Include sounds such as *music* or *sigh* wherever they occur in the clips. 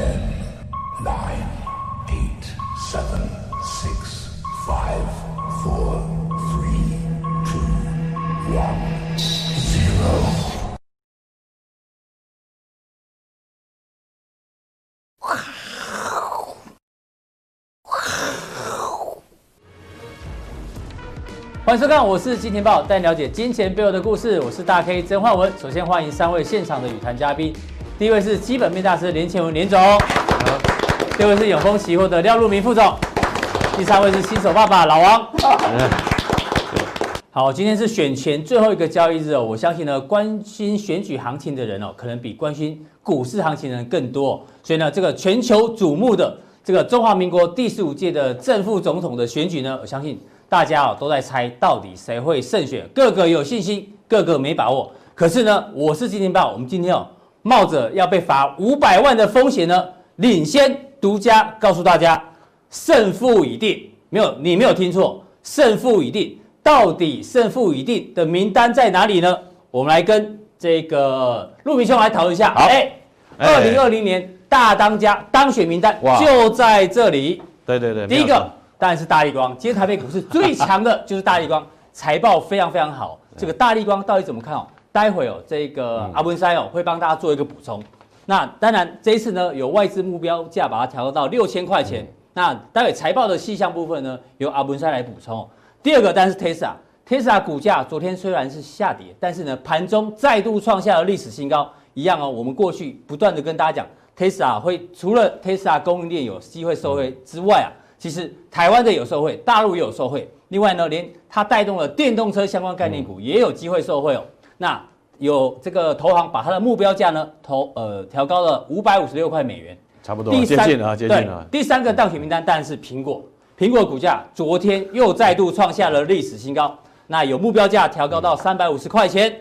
Ten, nine, eight, seven, six, five, four, three, two, one, zero. 欢迎收看，我是金钱豹，带你了解金钱背后的故事。我是大 K 曾焕文。首先欢迎三位现场的与谈嘉宾，第一位是基本面大师连前文连总，第二位是永丰期货的廖路明副总，第三位是新手爸爸老王。好，今天是选前最后一个交易日哦，我相信呢，关心选举行情的人哦，可能比关心股市行情的人更多。所以呢，这个全球瞩目的这个中华民国第十五届的正副总统的选举呢，我相信。大家哦都在猜到底谁会胜选，个个有信心，个个没把握。可是呢，我是金钱豹，我们今天哦冒着要被罚五百万的风险呢，领先独家告诉大家，胜负已定。没有，你没有听错，胜负已定。到底胜负已定的名单在哪里呢？我们来跟这个陆明兄来讨论一下。好，哎，二零二零年大当家当选名单就在这里。对对对，第一个。当然是大立光，今天台北股市最强的就是大立光，财报非常非常好。这个大立光到底怎么看哦？待会哦，这个阿文山哦会帮大家做一个补充。那当然这一次呢，有外资目标价把它调高到六千块钱。那待会财报的细项部分呢，由阿文山来补充。第二个当然是 Tesla，Tesla 股价昨天虽然是下跌，但是呢盘中再度创下了历史新高。一样哦，我们过去不断的跟大家讲，Tesla 会除了 Tesla 供应链有机会受惠之外啊。其实台湾的有受惠，大陆也有受惠。另外呢，连它带动了电动车相关概念股也有机会受惠哦。那有这个投行把它的目标价呢投呃调高了五百五十六块美元，差不多第三接近了，接近了。第三个当选名单当然是苹果，苹果股价昨天又再度创下了历史新高，那有目标价调高到三百五十块钱。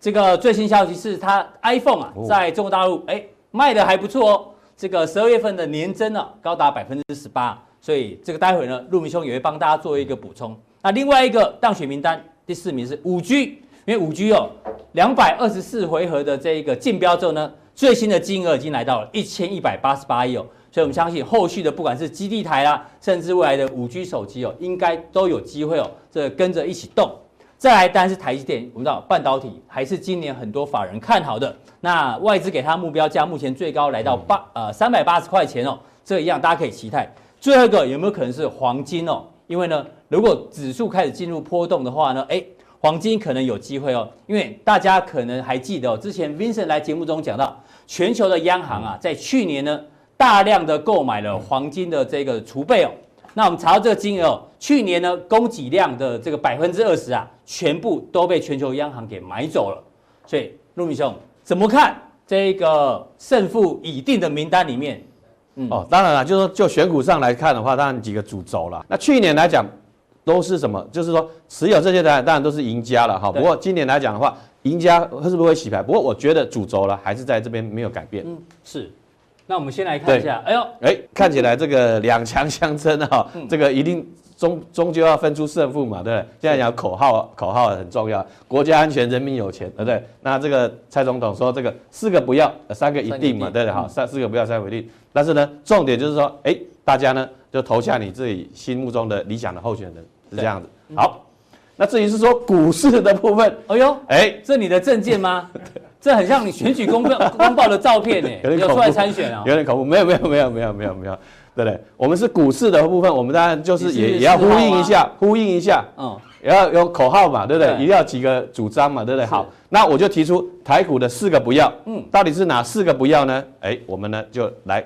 这个最新消息是它 iPhone 啊，在中国大陆哎卖的还不错哦，这个十二月份的年增呢高达百分之十八。所以这个待会呢，陆明兄也会帮大家做一个补充。那另外一个当选名单第四名是五 G，因为五 G 哦，两百二十四回合的这一个竞标之后呢，最新的金额已经来到了一千一百八十八亿哦。所以我们相信后续的不管是基地台啦，甚至未来的五 G 手机哦，应该都有机会哦，这跟着一起动。再来当然是台积电，我们知道半导体还是今年很多法人看好的。那外资给它目标价目前最高来到八呃三百八十块钱哦，这一样大家可以期待。最后一个有没有可能是黄金哦？因为呢，如果指数开始进入波动的话呢，诶，黄金可能有机会哦。因为大家可能还记得哦，之前 Vincent 来节目中讲到，全球的央行啊，在去年呢，大量的购买了黄金的这个储备哦。那我们查到这个金额哦，去年呢，供给量的这个百分之二十啊，全部都被全球央行给买走了。所以，路明兄怎么看这个胜负已定的名单里面？嗯、哦，当然了，就是说就选股上来看的话，当然几个主轴了。那去年来讲都是什么？就是说持有这些的当然都是赢家了哈。不过今年来讲的话，赢家是不是会洗牌？不过我觉得主轴了还是在这边没有改变。嗯，是。那我们先来看一下，哎呦，哎，看起来这个两强相争哈，嗯、这个一定。终终究要分出胜负嘛，对不对？现在讲口号，口号很重要，国家安全，人民有钱，对不对？那这个蔡总统说这个四个不要，三个一定嘛，对不对？好，三四个不要，三个一定。但是呢，重点就是说，哎，大家呢就投下你自己心目中的理想的候选人，是这样子。好，那至于是说股市的部分，*laughs* 哎呦，哎，这你的证件吗？这很像你选举公报公报的照片呢，*laughs* 有出来参选啊？有点恐怖，没有没有没有没有没有没有。对不对？我们是股市的部分，我们当然就是也也要呼应一下，呼应一下，嗯，也要有口号嘛，对不对？对，一定要几个主张嘛，对不对？好，那我就提出台股的四个不要，嗯，到底是哪四个不要呢？哎，我们呢就来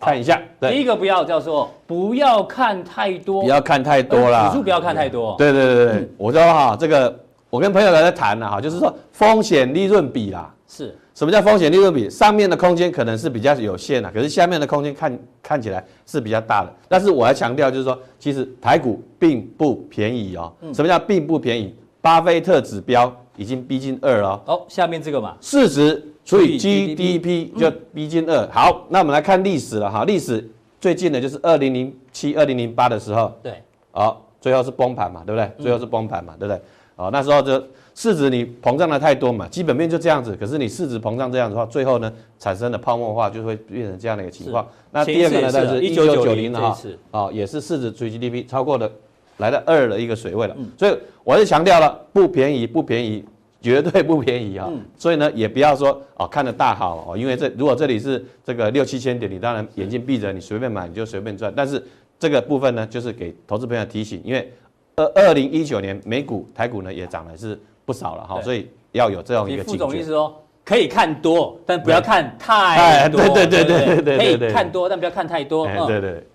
看一下。第一个不要叫做不要看太多，不要看太多啦，指数不要看太多。对对对对，嗯、我说哈，这个我跟朋友在谈了哈，就是说风险利润比啦，是。什么叫风险利润比？上面的空间可能是比较有限的，可是下面的空间看看起来是比较大的。但是我要强调，就是说，其实台股并不便宜哦。什么叫并不便宜？巴菲特指标已经逼近二了。哦，下面这个嘛，市值除以 GDP 就逼近二。好，那我们来看历史了哈。历史最近的就是二零零七、二零零八的时候。对。好，最后是崩盘嘛，对不对？最后是崩盘嘛，对不对？哦，那时候就市值你膨胀的太多嘛，基本面就这样子，可是你市值膨胀这样子的话，最后呢产生的泡沫化就会变成这样的一个情况。那第二个呢，就是一九九零哈，哦，也是市值除以 GDP 超过了来到二的一个水位了，嗯、所以我是强调了不便宜，不便宜。绝对不便宜啊、哦，嗯、所以呢，也不要说哦看得大好哦，因为这如果这里是这个六七千点，你当然眼睛闭着，你随便买你就随便赚。但是这个部分呢，就是给投资朋友提醒，因为二二零一九年美股台股呢也涨了是不少了哈，对所以要有这样一个警觉。副总意思说可以看多，但不要看太多。对对对对对对对，可以看多，但不要看太多。对对对。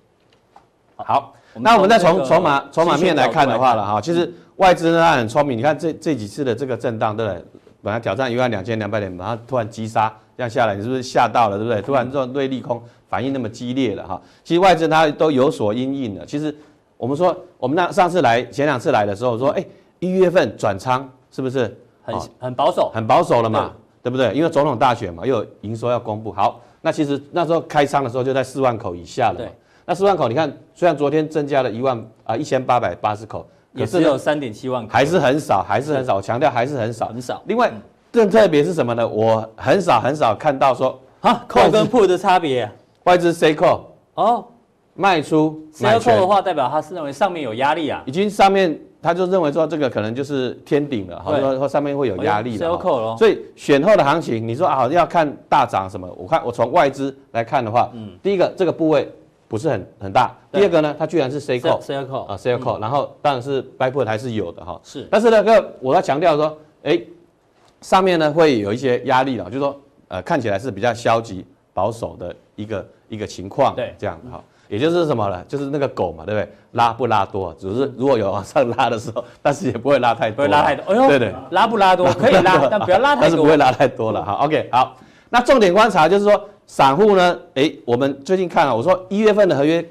好，那我们再从筹码筹码面来看的话了哈，其实。外资呢，他很聪明。你看这这几次的这个震荡，对不对？本来挑战一万两千两百点，然后突然急杀，这样下来，你是不是吓到了，对不对？突然这种对利空反应那么激烈了哈。其实外资它都有所因应的。其实我们说，我们那上次来前两次来的时候说，哎，一月份转仓是不是很很保守？很保守了嘛，对不对？因为总统大选嘛，又有营收要公布。好，那其实那时候开仓的时候就在四万口以下了。嘛。那四万口，你看虽然昨天增加了一万啊一千八百八十口。也只有三点七万，还是很少，还是很少。我强调还是很少，很少。另外，更特别是什么呢？我很少很少看到说啊，call 跟 put 的差别。外资 say call 哦，卖出 say call 的话，代表他是认为上面有压力啊，已经上面他就认为说这个可能就是天顶了，或者说上面会有压力了。所以选后的行情，你说啊，要看大涨什么？我看我从外资来看的话，嗯，第一个这个部位。不是很很大。第二个呢，它居然是 sell call 啊 sell call，然后当然是 buy put 还是有的哈。是，但是那个我要强调说，哎，上面呢会有一些压力了，就是说呃看起来是比较消极保守的一个一个情况。对，这样哈，也就是什么呢？就是那个狗嘛，对不对？拉不拉多？只是如果有往上拉的时候，*laughs* 但是也不会拉太多。不会拉太多。哎呦，对对，拉不拉多可以拉，但不要拉太多。*laughs* 但是不会拉太多了哈。OK，好，那重点观察就是说。散户呢？哎，我们最近看啊，我说一月份的合约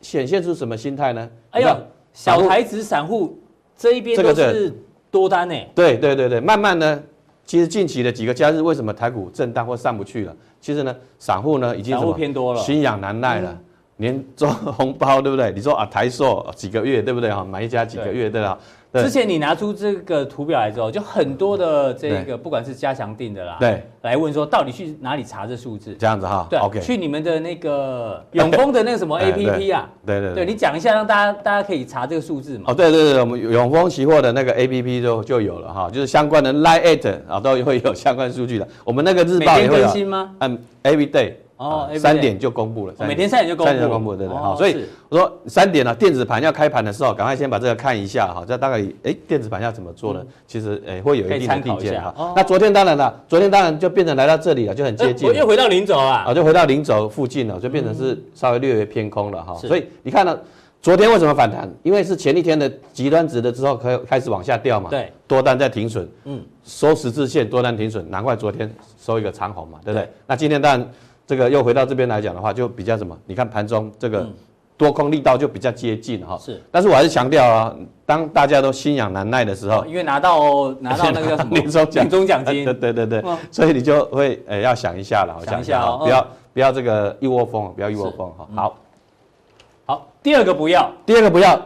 显现出什么心态呢？哎呦，小台子散户这一边都是多单呢。对对对对，慢慢呢，其实近期的几个假日，为什么台股震荡或上不去了？其实呢，散户呢已经什么偏多了，心痒难耐了，年终红包对不对？你说啊，台硕几个月对不对？哈，买一家几个月对吧？之前你拿出这个图表来之后，就很多的这个不管是加强定的啦，对，来问说到底去哪里查这数字？这样子哈，对，OK，去你们的那个永丰的那个什么 *laughs* APP 啊，对对对，你讲一下，让大家大家可以查这个数字嘛。哦，对对对，我们永丰期货的那个 APP 就就有了哈，就是相关的 Line at 啊都会有相关数据的。我们那个日报也会更新吗？嗯，Every day。哦，三点就公布了，每天三点就公布，三点就公布，对对，好，所以我说三点呢，电子盘要开盘的时候，赶快先把这个看一下哈，这大概哎，电子盘要怎么做呢？其实哎，会有一定的定见哈。那昨天当然了，昨天当然就变成来到这里了，就很接近，又回到零轴啊，啊，就回到零轴附近了，就变成是稍微略微偏空了哈。所以你看到昨天为什么反弹？因为是前一天的极端值的之后，开开始往下掉嘛，对，多单在停损，嗯，收十字线，多单停损，难怪昨天收一个长红嘛，对不对？那今天当然。这个又回到这边来讲的话，就比较什么？你看盘中这个多空力道就比较接近哈。是，但是我还是强调啊，当大家都心痒难耐的时候，因为拿到拿到那个叫什么年终奖年终奖金，对对对对，所以你就会呃要想一下了，想一下哦，不要不要这个一窝蜂，不要一窝蜂哈。好，好，第二个不要，第二个不要，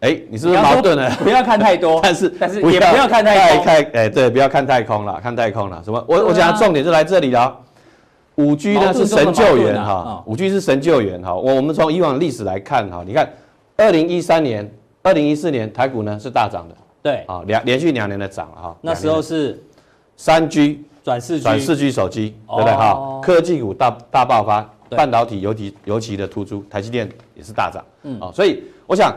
哎，你是不是矛盾了？不要看太多，*laughs* 但是但是也不要看太空，哎对，不要看太空了，看太空了，什么？我我讲的重点就来这里了。五 G 呢是神救援哈，五 G 是神救援哈。我我们从以往历史来看哈，你看，二零一三年、二零一四年台股呢是大涨的，对啊，两连续两年的涨哈。那时候是三 G 转四 G 转四 G 手机，对不对哈？科技股大大爆发，半导体尤其尤其的突出，台积电也是大涨，嗯啊，所以我想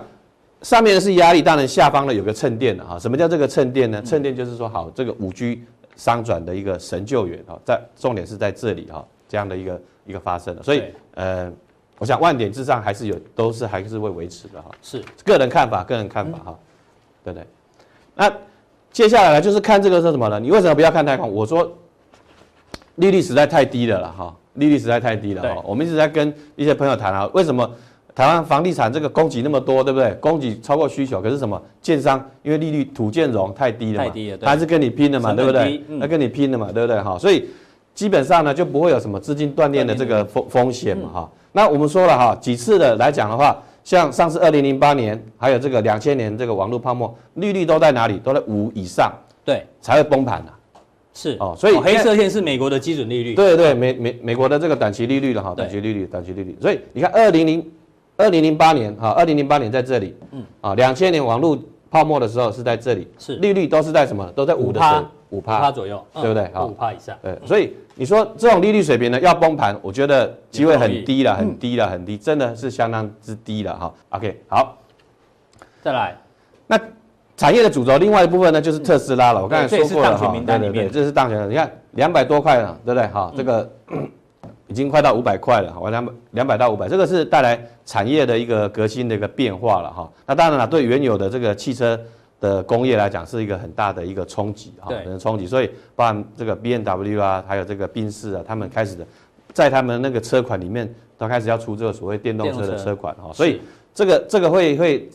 上面是压力，当然下方呢有个衬垫的哈。什么叫这个衬垫呢？衬垫就是说好这个五 G。商转的一个神救援啊，在重点是在这里哈，这样的一个一个发生的，所以呃，我想万点之上还是有，都是还是会维持的哈。是个人看法，个人看法哈，对不对？那接下来呢，就是看这个是什么呢？你为什么不要看太空？我说利率实在太低了了哈，利率实在太低了哈。我们一直在跟一些朋友谈啊，为什么？台湾房地产这个供给那么多，对不对？供给超过需求，可是什么？建商因为利率土建融太低了嘛，太低了，还是跟你拼的嘛，对不对？那跟你拼的嘛，对不对？哈，所以基本上呢就不会有什么资金断裂的这个风风险嘛，哈。那我们说了哈，几次的来讲的话，像上次二零零八年，还有这个两千年这个网络泡沫，利率都在哪里？都在五以上，对，才会崩盘啊。是哦，所以黑色线是美国的基准利率。对对，美美美国的这个短期利率了哈，短期利率，短期利率。所以你看，二零零二零零八年哈，二零零八年在这里，嗯，啊，两千年网络泡沫的时候是在这里，是利率都是在什么？都在五的时五趴左右，对不对？好，五趴以上。对，所以你说这种利率水平呢，要崩盘，我觉得机会很低了，很低了，很低，真的是相当之低了哈。OK，好，再来，那。产业的主轴，另外一部分呢，就是特斯拉了。我刚才说过了哈，对对对，这是当选的。你看两百多块了，对不对？哈，这个已经快到五百块了，好，两百两百到五百，这个是带来产业的一个革新的一个变化了哈。那当然了，对原有的这个汽车的工业来讲，是一个很大的一个冲击哈，可能冲击。所以包含这个 B M W 啊，还有这个宾士啊，他们开始的在他们那个车款里面，都开始要出这个所谓电动车的车款哈。所以这个这个会会。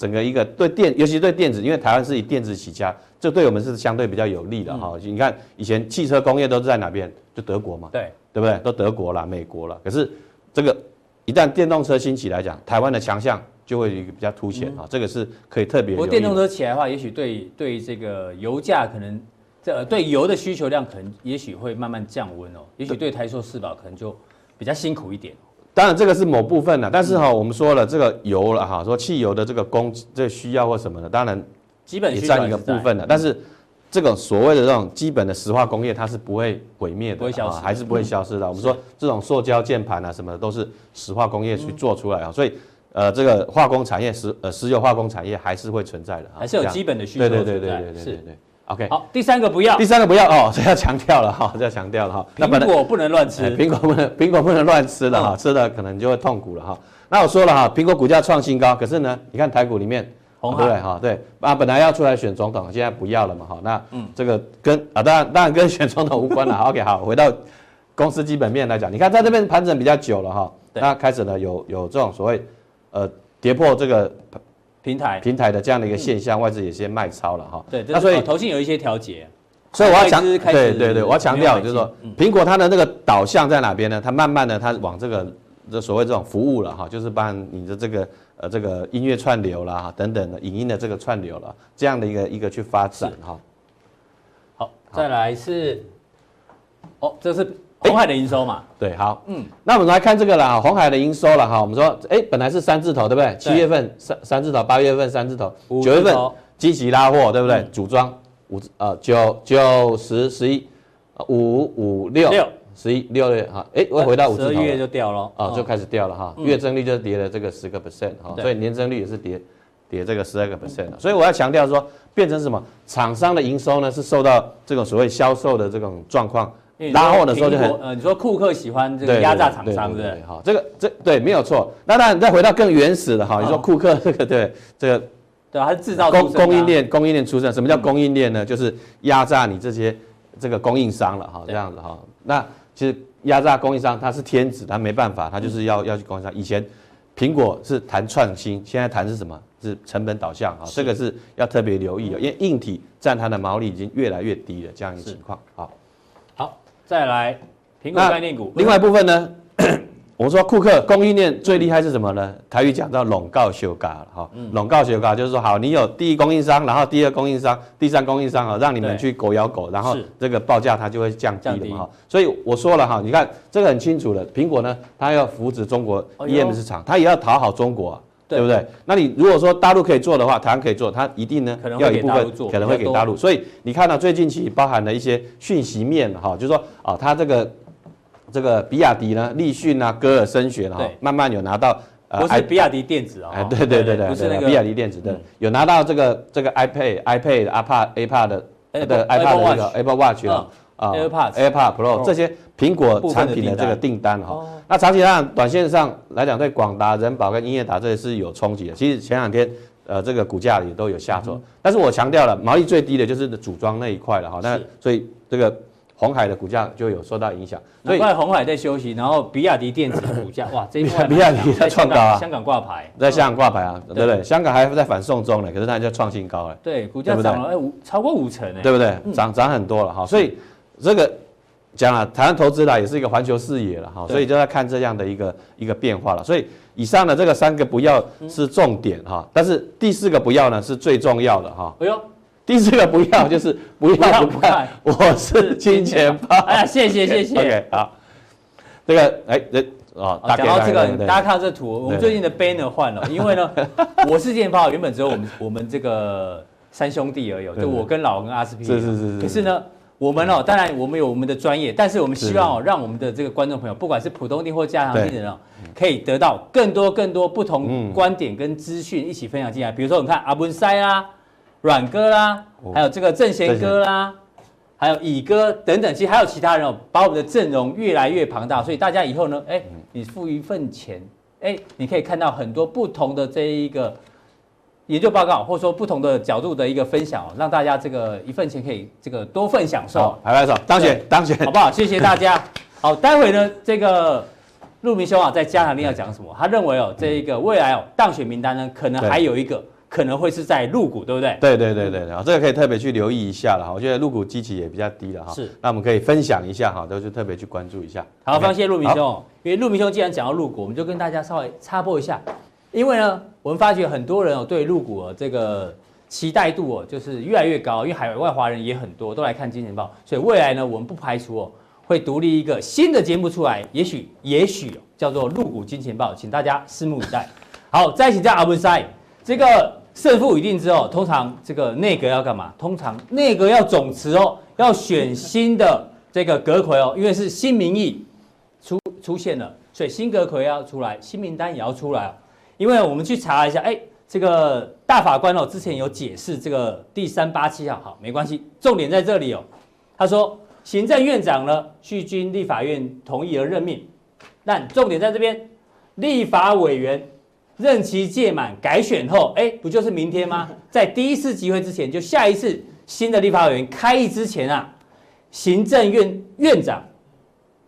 整个一个对电，尤其对电子，因为台湾是以电子起家，这对我们是相对比较有利的哈。嗯、你看以前汽车工业都是在哪边？就德国嘛，对对不对？都德国啦、美国啦。可是这个一旦电动车兴起来讲，台湾的强项就会比较凸显啊。嗯、这个是可以特别。不过电动车起来的话，也许对对这个油价可能这对油的需求量可能也许会慢慢降温哦。也许对台塑四宝可能就比较辛苦一点。当然，这个是某部分的，但是哈，我们说了这个油了哈，说汽油的这个供这个需要或什么的，当然基本也占一个部分的。但是这个所谓的这种基本的石化工业，它是不会毁灭的，不会消失，还是不会消失的。我们说这种塑胶键盘啊什么的，都是石化工业去做出来啊，所以呃，这个化工产业石呃石油化工产业还是会存在的，还是有基本的需求。对对对对对对对对。OK，好，第三个不要，第三个不要 *laughs* 哦，这要强调了哈，这要强调了哈。苹果不能乱吃，苹果不能，*laughs* 苹果不能乱吃的哈，吃了可能就会痛苦了哈。那我说了哈，苹果股价创新高，可是呢，你看台股里面，对哈？对啊，本来要出来选总统，现在不要了嘛哈。那嗯，这个跟啊，当然当然跟选总统无关了。OK，好，回到公司基本面来讲，你看在这边盘整比较久了哈，那开始呢有有这种所谓呃跌破这个。平台平台的这样的一个现象，外资也先卖超了哈。对，那所以投信有一些调节，所以我要强对对对，我要强调就是说，苹果它的那个导向在哪边呢？它慢慢的它往这个这所谓这种服务了哈，就是把你的这个呃这个音乐串流啦哈等等的影音的这个串流了这样的一个一个去发展哈。好，再来是，哦，这是。红海的营收嘛，对，好，嗯，那我们来看这个啦，红海的营收了哈，我们说，哎，本来是三字头，对不对？七月份三三字头，八月份三字头，九月份积极拉货，对不对？组装五呃九九十十一，五五六十一六月哈，哎，我回到五字头，十月就掉了，啊，就开始掉了哈，月增率就跌了这个十个 percent 哈，所以年增率也是跌跌这个十二个 percent 所以我要强调说，变成什么？厂商的营收呢是受到这种所谓销售的这种状况。拉货的时候就很呃，你说库克喜欢这个压榨厂商，对？好，这个这对没有错。那当然再回到更原始的哈，你说库克这个对这个对，还是制造供供应链供应链出身。什么叫供应链呢？就是压榨你这些这个供应商了哈，这样子哈。那其实压榨供应商他是天子，他没办法，他就是要要去供应商。以前苹果是谈创新，现在谈是什么？是成本导向啊，这个是要特别留意的，因为硬体占它的毛利已经越来越低了，这样一个情况好。好再来，苹果概念股。另外一部分呢，我们说库克供应链最厉害是什么呢？台语讲到垄告休嘎了哈，垄告休嘎就是说，好，你有第一供应商，然后第二供应商，第三供应商啊，让你们去狗咬狗，然后这个报价它就会降低的嘛哈。所以我说了哈，你看这个很清楚的，苹果呢，它要扶持中国 EM 市场，它也要讨好中国啊。对不对？那你如果说大陆可以做的话，台湾可以做，它一定呢要一部分可能会给大陆。所以你看到最近期包含了一些讯息面哈，就是说啊，它这个这个比亚迪呢，立讯啊，歌尔声学哈，慢慢有拿到呃，不是比亚迪电子哦，哎，对对对对，不是那个比亚迪电子的，有拿到这个这个 iPad、iPad、iPad、iPad 的的 iPad 的这个 Apple Watch 了。啊，AirPods、AirPods Pro 这些苹果产品的这个订单哈，那长期上短线上来讲，对广达、人保跟英业达这些是有冲击的。其实前两天，呃，这个股价也都有下挫，但是我强调了，毛利最低的就是组装那一块了哈。那所以这个鸿海的股价就有受到影响。所以红海在休息，然后比亚迪电子的股价 *laughs* 哇，这一块比亚迪在创高啊，香港挂牌，在香港挂牌啊，对不对？香港还在反送中呢，可是它就创新高了。对，股价涨了哎五超过五成哎，对不对？涨涨很多了哈，所以。这个讲了，台湾投资啦也是一个环球视野了哈，所以就在看这样的一个一个变化了。所以以上的这个三个不要是重点哈，但是第四个不要呢是最重要的哈。哎呦，第四个不要就是不要不看，我是金钱豹。哎呀，谢谢谢谢。OK，好，这个哎这哦，讲到这个，大家看到这图，我们最近的 banner 换了，因为呢，*laughs* 我是金钱豹原本只有我们我们这个三兄弟而已，就我跟老王跟阿斯匹。是是是是。可是呢。我们哦，当然我们有我们的专业，但是我们希望哦，让我们的这个观众朋友，不管是普通錠或加强錠的人哦，可以得到更多更多不同观点跟资讯一起分享进来。比如说，你看阿文塞啦、阮哥啦，还有这个正贤哥啦，还有乙哥等等，其实还有其他人哦，把我们的阵容越来越庞大。所以大家以后呢，哎，你付一份钱，哎，你可以看到很多不同的这一个。研究报告，或者说不同的角度的一个分享，让大家这个一份钱可以这个多份享受。拍拍手，当选，当选，好不好？谢谢大家。*laughs* 好，待会呢，这个陆明兄啊，在加强錠要讲什么？他认为哦，这一个未来哦，当选名单呢，可能还有一个，可能会是在入股，对不对？对对对对对，这个可以特别去留意一下了哈。我觉得入股基期也比较低了哈。是，那我们可以分享一下哈，都是特别去关注一下。好，非常谢谢陆明兄，因为陆明兄既然讲到入股，我们就跟大家稍微插播一下。因为呢，我们发觉很多人哦，对入股哦这个期待度哦，就是越来越高。因为海外华人也很多，都来看金钱豹，所以未来呢，我们不排除哦，会独立一个新的节目出来，也许也许叫做入股金钱豹，请大家拭目以待。好，再请教阿文师，这个胜负已定之后，通常这个内阁要干嘛？通常内阁要总辞哦，要选新的这个阁揆哦，因为是新民意出出现了，所以新阁揆要出来，新名单也要出来。因为我们去查一下，哎，这个大法官哦，之前有解释这个第三八七号，好，没关系，重点在这里哦。他说，行政院长呢，去经立法院同意而任命，但重点在这边，立法委员任期届满改选后，哎，不就是明天吗？*laughs* 在第一次集会之前，就下一次新的立法委员开议之前啊，行政院院长。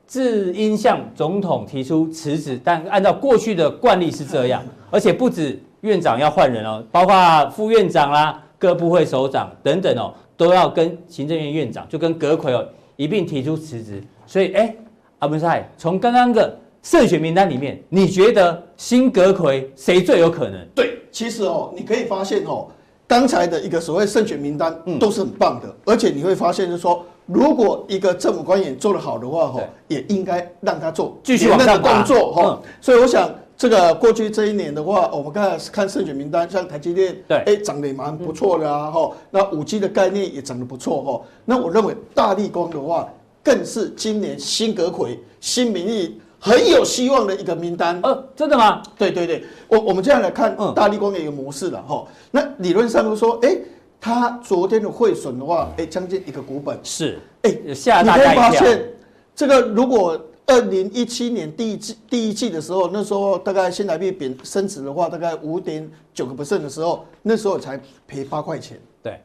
自应向总统提出辞职，但按照过去的惯例是这样，*laughs* 而且不止院长要换人哦，包括副院长啦、各部会首长等等哦，都要跟行政院院长就跟阁揆哦一并提出辞职。所以，哎，阿文赛，从刚刚的胜选名单里面，你觉得新阁揆谁最有可能？对，其实哦，你可以发现哦，刚才的一个所谓胜选名单都是很棒的，嗯、而且你会发现就是说。如果一个政府官员做得好的话，哈，也应该让他做继续往上的动作，哈。所以我想，这个过去这一年的话，我们刚才看胜选名单，像台积电，对，哎，涨得也蛮不错的啊，哈。那五 G 的概念也涨得不错，哈。那我认为大立光的话，更是今年新阁揆、新民意很有希望的一个名单。呃，真的吗？对对对，我我们这样来看，大力光的一个模式了，哈。那理论上都说，哎。他昨天的汇损的话，哎，将近一个股本是，哎，吓大家一跳。你可以发现，这个如果二零一七年第一季第一季的时候，那时候大概新台币贬升值的话，大概五点九个 percent 的时候，那时候才赔八块钱。对，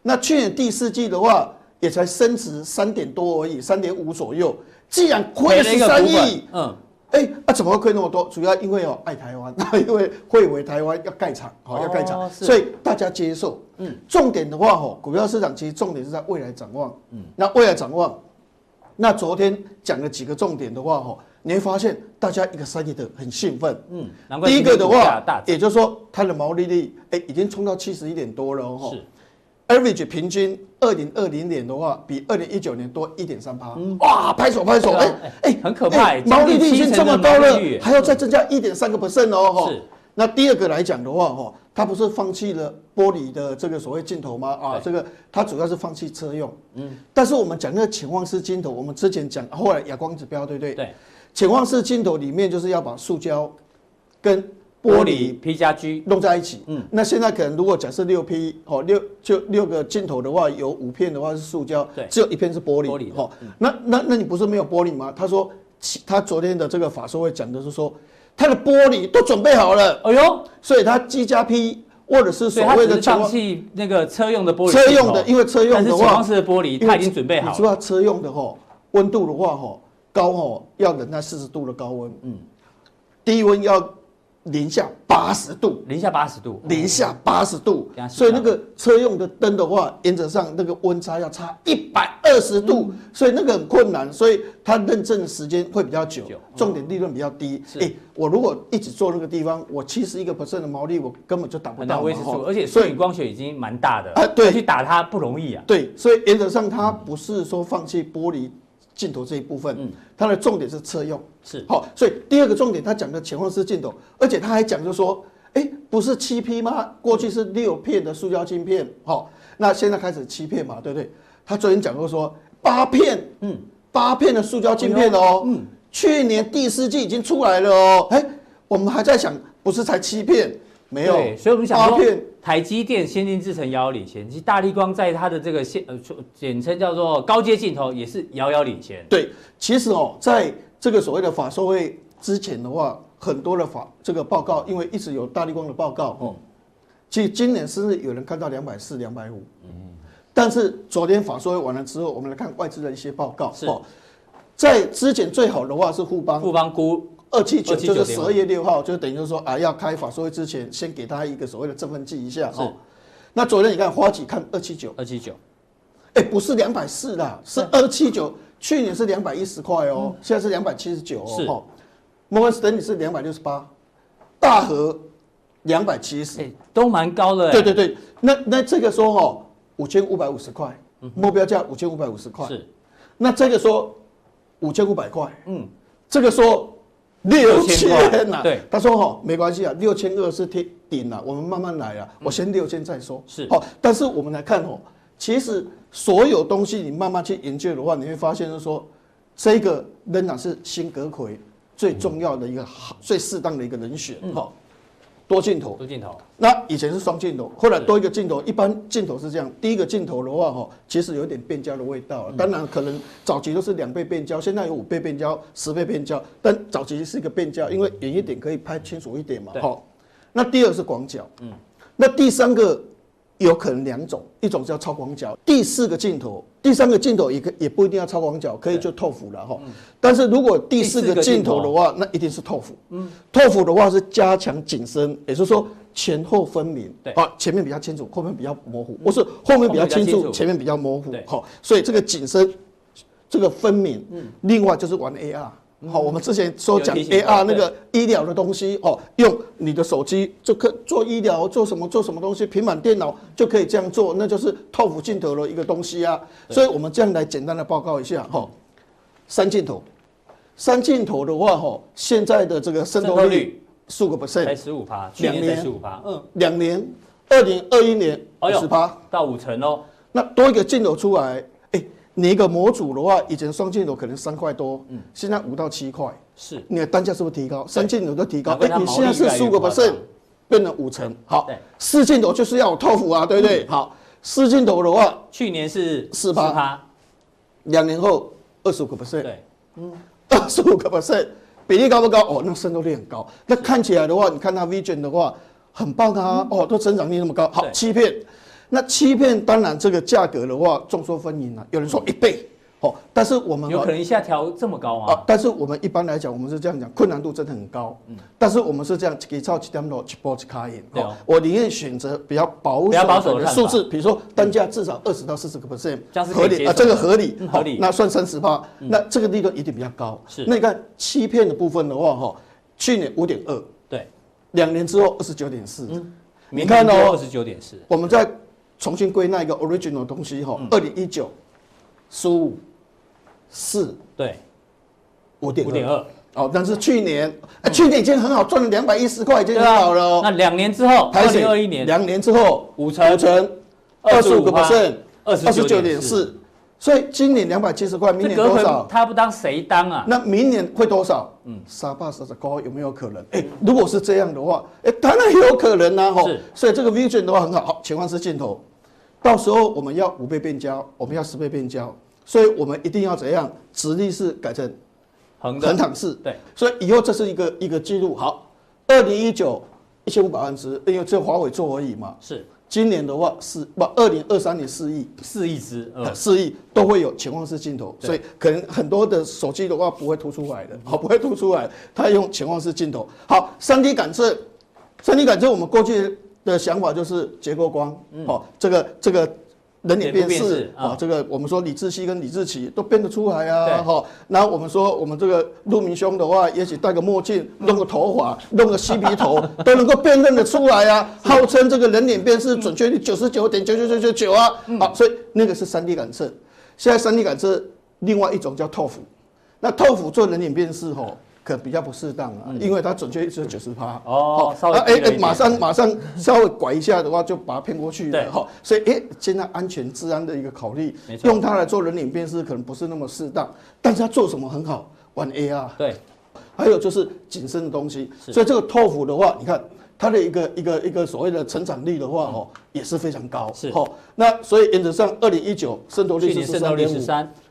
那去年第四季的话，也才升值三点多而已，三点五左右。既然亏了十三亿，嗯。哎、欸，啊，怎么会亏那么多？主要因为哦，爱台湾，*laughs* 因为惠为台湾要盖厂，好要盖厂，所以大家接受。嗯，重点的话，吼，股票市场其实重点是在未来展望。嗯，那未来展望，那昨天讲了几个重点的话，吼，你会发现大家一个三亿的很兴奋。嗯，第一个的话，也就是说它的毛利率，哎，已经冲到七十一点多了，吼。Average 平均二零二零年的话，比二零一九年多一点三八。哇，拍手拍手！哎哎、欸，很可怕，毛利率已经这么高了，还要再增加一点三个 percent 哦。是。那第二个来讲的话，哈，它不是放弃了玻璃的这个所谓镜头吗？啊，这个它主要是放弃车用。嗯。但是我们讲那个潜望式镜头，我们之前讲，后来哑光指标，对不对？对。潜望式镜头里面就是要把塑胶跟玻璃 P 加 G 弄在一起，嗯，那现在可能如果假设六 P 哦六就六个镜头的话，有五片的话是塑胶，对，只有一片是玻璃，玻璃哈，那那那你不是没有玻璃吗？他说，他昨天的这个法说会讲的是说，他的玻璃都准备好了，哎呦，所以他 G 加 P 或者是所谓的放弃那个车用的玻璃，车用的，因为车用的话，但是的玻璃他已经准备好了，你知道车用的哈温度的话哈高哈要忍耐四十度的高温，嗯，低温要。零下八。八十度，零下八十度，零下八十度，嗯所以那个车用的灯的话，原则上那个温差要差一百二十度，嗯、所以那个很困难，所以它认证的时间会比较久，嗯、重点利润比较低。哎、欸，我如果一直做那个地方，我七十一个 percent 的毛利，我根本就达不到。维持住，而且所以光学已经蛮大的啊，对，去打它不容易啊。对，所以原则上它不是说放弃玻璃镜头这一部分，嗯，它的重点是车用。是好，所以第二个重点，他讲的潜望式镜头，而且他还讲，就说，哎、欸，不是七 P 吗？过去是六片的塑胶晶片，好，那现在开始七片嘛，对不对？他昨天讲过说八片，嗯，八片的塑胶晶片哦，嗯，去年第四季已经出来了哦，哎、欸，我们还在想，不是才七片？没有，所以我们想说，台积电先进制程遥遥领先，其实大立光在它的这个现呃简称叫做高阶镜头也是遥遥领先。对，其实哦，在这个所谓的法说会之前的话，很多的法这个报告，因为一直有大立光的报告哦，其实今年甚至有人看到两百四、两百五，嗯，但是昨天法说会完了之后，我们来看外资的一些报告。哦，在之前最好的话是富邦，富邦估。二七九就是十二月六号，就等于说啊，要开法说会之前，先给他一个所谓的振奋剂一下哦。那昨天你看花旗看二七九，二七九，哎，不是两百四啦，是二七九。去年是两百一十块哦，现在是两百七十九哦。是。摩根士丹利是两百六十八，大和两百七十，都蛮高的。对对对，那那这个说哦，五千五百五十块，目标价五千五百五十块。是。那这个说五千五百块，嗯，这个说。六千呐，对，他说哈，没关系啊，六千二是天顶了，我们慢慢来啊，我先六千再说。是，好，但是我们来看哦，其实所有东西你慢慢去研究的话，你会发现就是说，这个仍然是新格奎最重要的一个好、最适当的一个人选，好。多镜头，多镜头。那以前是双镜头，后来多一个镜头。一般镜头是这样，第一个镜头的话，哈，其实有点变焦的味道。当然，可能早期都是两倍变焦，现在有五倍变焦、十倍变焦。但早期是一个变焦，因为远一点可以拍清楚一点嘛。好，那第二是广角，嗯，那第三个。有可能两种，一种叫超广角，第四个镜头，第三个镜头也可也不一定要超广角，可以就透幅了哈。但是如果第四个镜头的话，那一定是透幅。嗯，透幅的话是加强景深，也就是说前后分明。对，啊，前面比较清楚，后面比较模糊，不是后面比较清楚，前面比较模糊。好，所以这个景深，这个分明。嗯，另外就是玩 AR。好，我们之前说讲 AR 那个医疗的东西哦，用你的手机就可做医疗，做什么做什么东西，平板电脑就可以这样做，那就是透幅镜头的一个东西啊。所以我们这样来简单的报告一下哈。三镜头，三镜头的话哈，现在的这个渗透率数个 percent，才十五趴，两年十五趴，嗯，两年，二零二一年十趴到五成哦。那多一个镜头出来。你一个模组的话，以前双镜头可能三块多，嗯，现在五到七块，是，你的单价是不是提高？三镜头都提高，哎，你现在是十五个 percent，变成五成，好，四镜头就是要有透幅啊，对不对？好，四镜头的话，去年是四趴，两年后二十五个 percent，对，嗯，二十五个 percent，比例高不高？哦，那渗透率很高，那看起来的话，你看它 Vision 的话，很棒啊，哦，都增长率那么高，好，欺骗。那欺骗当然这个价格的话众说纷纭了，有人说一倍，哦，但是我们有可能一下调这么高啊？但是我们一般来讲，我们是这样讲，困难度真的很高。嗯，但是我们是这样，给超几点多，几波几卡印。对，我宁愿选择比较保守的数字，比如说单价至少二十到四十个 percent，合理啊，这个合理，合理，那算三十八，那这个利润一定比较高。是，那你看欺骗的部分的话，哈，去年五点二，对，两年之后二十九点四，嗯，你看哦，二十九点四，我们在。重新归纳一个 original 的东西哈，二零一九十五四对五点五点二哦，但是去年去年已经很好赚了两百一十块，已经很好了哦。那两年之后，二零二一年两年之后五成五成二十五个 percent 二十九点四，所以今年两百七十块，明年多少？他不当谁当啊？那明年会多少？嗯，三百四十高有没有可能？哎，如果是这样的话，哎，当然有可能啊。吼，所以这个 vision 的话很好，好，潜望式镜头。到时候我们要五倍变焦，我们要十倍变焦，所以我们一定要怎样？直立式改成横横躺式。对，所以以后这是一个一个记录。好，二零一九一千五百万只，因为只有华为做而已嘛。是，今年的话是不，二零二三年四亿，四亿只，*laughs* 四亿都会有潜望式镜头，所以可能很多的手机的话不会凸出来的，好，*laughs* 不会凸出来，它用潜望式镜头。好，三 D 感测。三 D 感测我们过去的想法就是结构光，嗯、哦，这个这个。人脸辨识啊，这个我们说李志熙跟李志奇都辨得出来啊，哈。然后我们说我们这个陆明兄的话，也许戴个墨镜，弄个头发，弄个吸鼻头，*laughs* 都能够辨认得出来啊。号称这个人脸辨识准确率九十九点九九九九九啊，好，所以那个是三 D 感测。现在三 D 感测另外一种叫 ToF，那 ToF 做人脸辨识吼。可比较不适当啊，因为它准确率只有九十趴哦，稍微哎哎，马上马上稍微拐一下的话，就把它骗过去了哈。所以哎，现在安全治安的一个考虑，用它来做人脸辨识可能不是那么适当。但是它做什么很好，玩 AR。对，还有就是谨慎的东西。所以这个 ToF 的话，你看它的一个一个一个所谓的成长率的话哦，也是非常高。是哈，那所以原则上，二零一九渗透率是十三点五，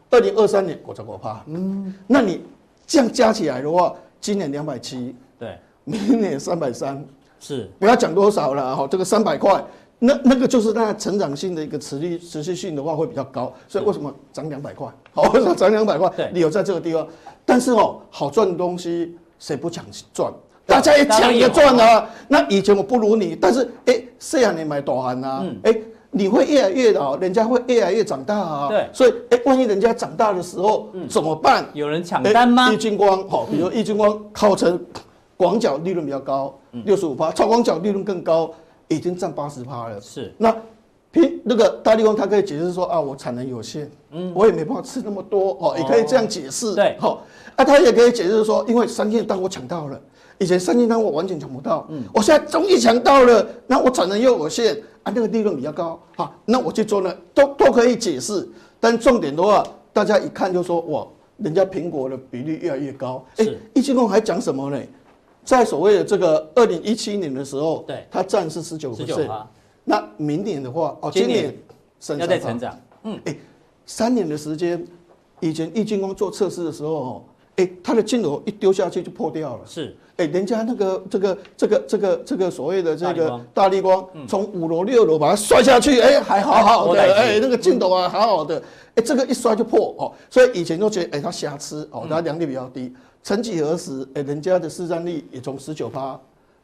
二零二三年我才我怕。嗯，那你。这样加起来的话，今年两百七，对，明年三百三，是不要讲多少了哈，这个三百块，那那个就是它成长性的一个持续持续性的话会比较高，所以为什么涨两百块？好，为什么涨两百块？对，理由在这个地方。但是哦，好赚的东西谁不抢赚？大家也抢着赚啊。那以前我不如你，但是哎，谁让你买大汉啊？哎。你会越来越老，人家会越来越长大啊。对，所以哎、欸，万一人家长大的时候、嗯、怎么办？有人抢单吗？易金光，好，比如易金光号称广角利润比较高，六十五趴，超广角利润更高，已经占八十趴了。是，那平那个大立光，他可以解释说啊，我产能有限，嗯，我也没办法吃那么多，哦，也可以这样解释。对，好，啊，他也可以解释说，因为三千单我抢到了，以前三千单我完全抢不到，嗯，我现在终于抢到了，那我产能又有限。啊，那个利润比较高，好，那我去做呢，都都可以解释。但重点的话，大家一看就说，哇，人家苹果的比例越来越高。哎，易晶光还讲什么呢？在所谓的这个二零一七年的时候，对，它占是十九%。那明年的话，哦，今年要再成长。嗯，哎，三年的时间，以前易晶光做测试的时候，哦，哎，它的镜头一丢下去就破掉了。是。哎，人家那个这个这个这个这个所谓的这个大力光，从五楼六楼把它摔下去，哎，还好好的，哎，那个镜头啊，好好的，哎，这个一摔就破哦，所以以前都觉得哎，它瑕疵哦，它良率比较低。曾几何时，哎，人家的市占率也从十九趴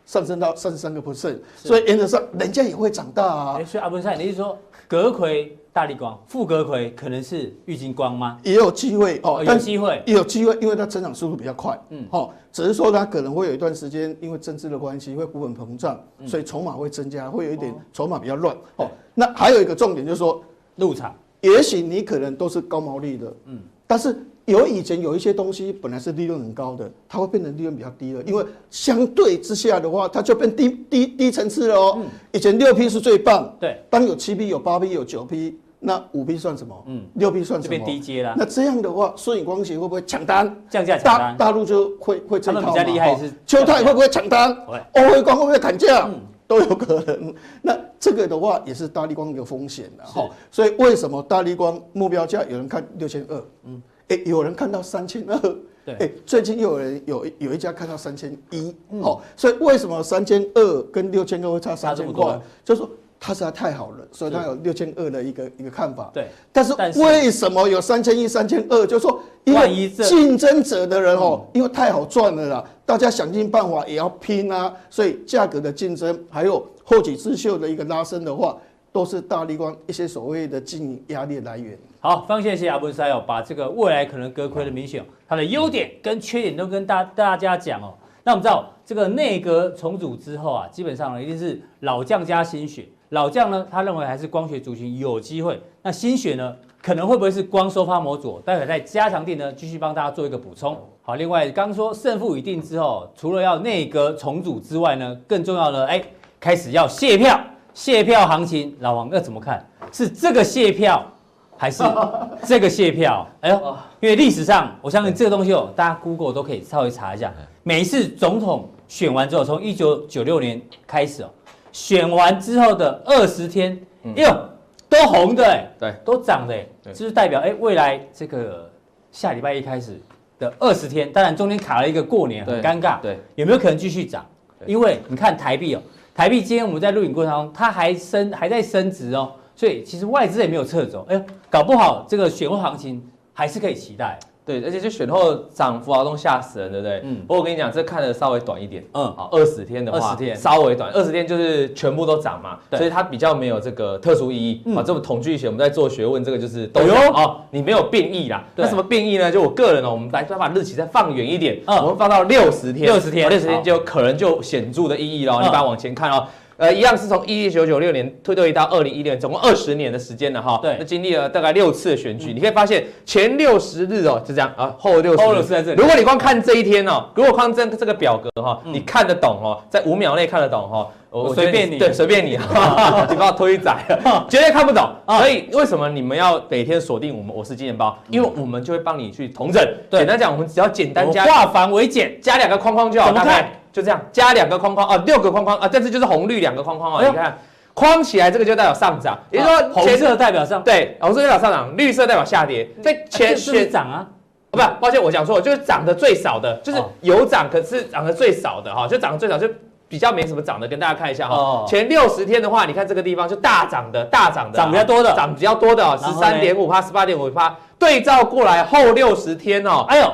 上升到三十三个 percent，所以原则上人家也会长大啊。哎，所以阿文赛，你是说隔奎？大力光、富格奎可能是玉金光吗？也有机会哦，有机会，也有机会，因为它成长速度比较快。嗯，好，只是说它可能会有一段时间，因为政治的关系，会股本膨胀，所以筹码会增加，会有一点筹码比较乱。哦，那还有一个重点就是说，入场，也许你可能都是高毛利的，嗯，但是有以前有一些东西本来是利润很高的，它会变成利润比较低了，因为相对之下的话，它就变低低低层次了哦。以前六 P 是最棒，对，当有七 P、有八 P、有九 P。那五 P 算什么？嗯，六 P 算什么？这边低阶啦。那这样的话，顺影光学会不会抢单？降价抢单？大大陆就会会这套嘛？他们比较厉害是秋泰会不会抢单？会。欧辉光会不会砍价？嗯，都有可能。那这个的话也是大力光一个风险的哈。所以为什么大力光目标价有人看六千二？嗯，哎，有人看到三千二。对。哎，最近又有人有有一家看到三千一。好，所以为什么三千二跟六千二会差三千块？就是说。它实在太好了，所以他有六千二的一个一个看法。对，但是为什么有三千一、三千二？就是说，因为竞争者的人哦，因为太好赚了啦，大家想尽办法也要拼啊，所以价格的竞争还有后起之秀的一个拉升的话，都是大立光一些所谓的经营压力来源。好，非常谢谢阿文师哦，把这个未来可能隔亏的明显，它的优点跟缺点都跟大大家讲哦。那我们知道这个内阁重组之后啊，基本上呢一定是老将加新血。老将呢，他认为还是光学族群有机会。那新血呢，可能会不会是光收发模组？待会在加强錠呢，继续帮大家做一个补充。好，另外刚说胜负已定之后，除了要内阁重组之外呢，更重要的哎，开始要卸票，卸票行情，老王要怎么看？是这个卸票，还是 *laughs* 这个卸票？哎呦，因为历史上，我相信这个东西哦，大家 Google 都可以稍微查一下。每一次总统选完之后，从一九九六年开始哦。选完之后的二十天，哟、嗯，都红的哎，对，都涨的哎，就是代表哎，未来这个下礼拜一开始的二十天，当然中间卡了一个过年，很尴尬，对，有没有可能继续涨？因为你看台币哦，台币今天我们在录影过程当中，它还升，还在升值哦，所以其实外资也没有撤走，哎，搞不好这个选后行情还是可以期待。对，而且就选后涨幅啊都吓死人，对不对？嗯。不过我跟你讲，这看的稍微短一点。嗯。好，二十天的话，二十天稍微短，二十天就是全部都涨嘛，所以它比较没有这个特殊意义。啊，这么统计学我们在做学问，这个就是都有哦，你没有变异啦。那什么变异呢？就我个人呢，我们来再把日期再放远一点，我们放到六十天，六十天，六十天就可能就显著的意义了。你把它往前看哦。呃，一样是从一九九六年推推到二零一六年，总共二十年的时间了哈。对，那经历了大概六次的选举，你可以发现前六十日哦，就这样啊，后六十日在这里。如果你光看这一天哦，如果光这这个表格哈，你看得懂哦，在五秒内看得懂哈，我随便你，对，随便你，*laughs* 你把我推宰了，*laughs* 绝对看不懂。所以为什么你们要每天锁定我们？我是金钱包，因为我们就会帮你去统整。简单讲，我们只要简单加化繁为简，加两个框框就好。怎么看？就这样加两个框框哦，六个框框啊，但是就是红绿两个框框啊。你看，框起来这个就代表上涨，也就是说红色代表上对，红色代表上涨，绿色代表下跌。在前选涨啊，不，抱歉，我讲错了，就是涨得最少的，就是有涨可是涨得最少的哈，就涨得最少就比较没什么涨的，跟大家看一下哈。前六十天的话，你看这个地方就大涨的，大涨的，涨比较多的，涨比较多的，十三点五趴，十八点五趴。对照过来后六十天哦，哎呦，